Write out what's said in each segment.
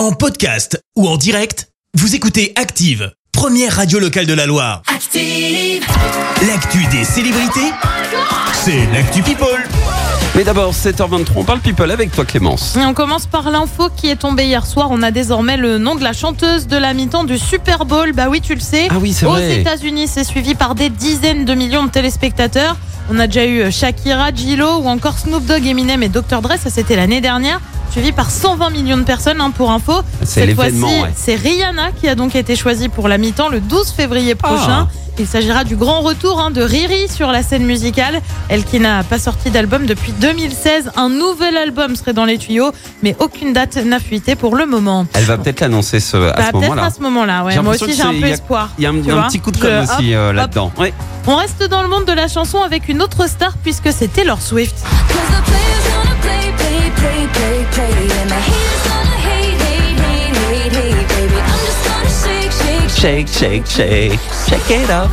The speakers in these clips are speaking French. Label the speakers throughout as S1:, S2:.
S1: En podcast ou en direct, vous écoutez Active, première radio locale de la Loire.
S2: Active.
S1: L'actu des célébrités, c'est l'actu People.
S3: Mais d'abord, 7h23, on parle people avec toi Clémence.
S4: Et on commence par l'info qui est tombée hier soir. On a désormais le nom de la chanteuse de la mi-temps du Super Bowl. Bah oui, tu le sais.
S3: Ah oui, c'est
S4: Aux
S3: vrai.
S4: États-Unis, c'est suivi par des dizaines de millions de téléspectateurs. On a déjà eu Shakira, Gillo ou encore Snoop Dogg, Eminem et Dr. Dre. Ça, c'était l'année dernière. Suivi par 120 millions de personnes, hein, pour info.
S3: C'est
S4: Cette fois-ci,
S3: ouais.
S4: c'est Rihanna qui a donc été choisie pour la mi-temps le 12 février prochain.
S3: Ah.
S4: Il s'agira du grand retour hein, de Riri sur la scène musicale. Elle qui n'a pas sorti d'album depuis 2016. Un nouvel album serait dans les tuyaux, mais aucune date n'a fuité pour le moment.
S3: Elle va peut-être l'annoncer ce, à
S4: Bah,
S3: ce
S4: peut-être
S3: moment-là.
S4: à ce moment-là. Ouais. Moi aussi, j'ai un peu
S3: a-
S4: espoir.
S3: Il y a un, petit coup de com' aussi euh, là-dedans. Ouais.
S4: On reste dans le monde de la chanson avec une autre star puisque c'est Taylor Swift.
S2: Shake, shake,
S3: Shake, shake, it up.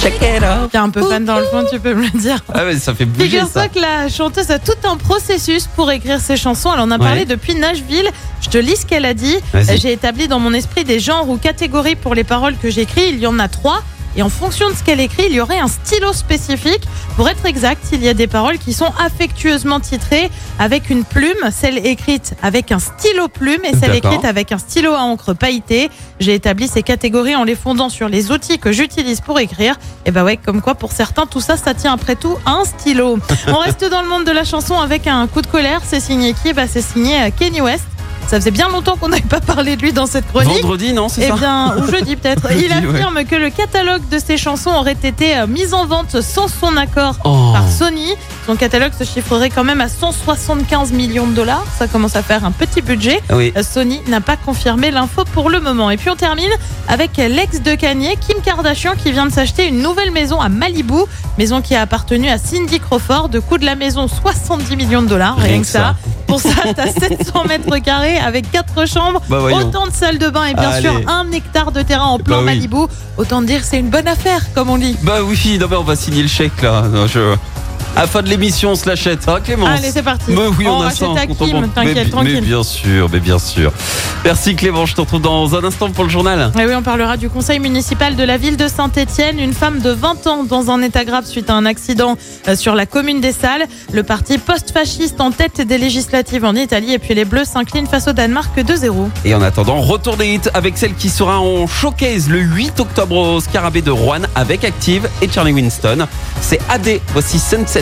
S3: Shake it up.
S4: T'es un peu fan dans le fond, tu peux me le dire.
S3: Ah ouais, ça fait bouger
S4: Figure-toi que la chanteuse a tout un processus pour écrire ses chansons. Elle en a parlé
S3: Ouais.
S4: depuis Nashville. Je te lis ce qu'elle a dit. J'ai établi dans mon esprit des genres ou catégories pour les paroles que j'écris. Il y en a trois. Et en fonction de ce qu'elle écrit, il y aurait un stylo spécifique. Pour être exact, il y a des paroles qui sont affectueusement titrées avec une plume, celle écrite avec un stylo plume et celle écrite avec un stylo à encre pailleté. J'ai établi ces catégories en les fondant sur les outils que j'utilise pour écrire. Et bah ouais, comme quoi pour certains, tout ça, ça tient après tout à un stylo. On reste dans le monde de la chanson avec un coup de colère. C'est signé qui? Bah c'est signé euh, Kenny West. Ça faisait bien longtemps qu'on n'avait pas parlé de lui dans cette chronique.
S3: Vendredi, non, c'est
S4: Eh
S3: ça
S4: bien, ou jeudi peut-être. Il affirme que le catalogue de ses chansons aurait été euh, mis en vente sans son accord
S3: Oh.
S4: par Sony. Son catalogue se chiffrerait quand même à 175 millions de dollars. Ça commence à faire un petit budget.
S3: Oui.
S4: Euh, Sony n'a pas confirmé l'info pour le moment. Et puis on termine avec l'ex de Kanye, Kim Kardashian, qui vient de s'acheter une nouvelle maison à Malibu. Maison qui a appartenu à Cindy Crawford. De coût de la maison, 70 millions de dollars. Rien, que ça. Pour ça, t'as 700 mètres carrés avec quatre chambres,
S3: Bah
S4: autant de salles de bain et bien
S3: Allez.
S4: sûr un hectare de terrain en plan
S3: Bah oui.
S4: Malibu. Autant dire c'est une bonne affaire, comme on dit.
S3: Bah oui, non, mais on va signer le chèque là. Non, je... À fin de l'émission, on se l'achète, hein, Clémence
S4: Allez, c'est parti.
S3: Mais oui, on
S4: On
S3: a ça. en
S4: Kim,
S3: mais,
S4: tranquille.
S3: Mais bien sûr, mais bien sûr. Merci Clément, je te retrouve dans un instant pour le journal.
S4: Et oui, on parlera du conseil municipal de la ville de Saint-Etienne. Une femme de 20 ans dans un état grave suite à un accident euh, sur la commune des Salles. Le parti post-fasciste en tête des législatives en Italie. Et puis les Bleus s'inclinent face au Danemark 2-0.
S3: Et en attendant, retour des hits avec celle qui sera en showcase le 8 octobre au Scarabée de Rouen avec Active et Charlie Winston. C'est AD, voici Sunset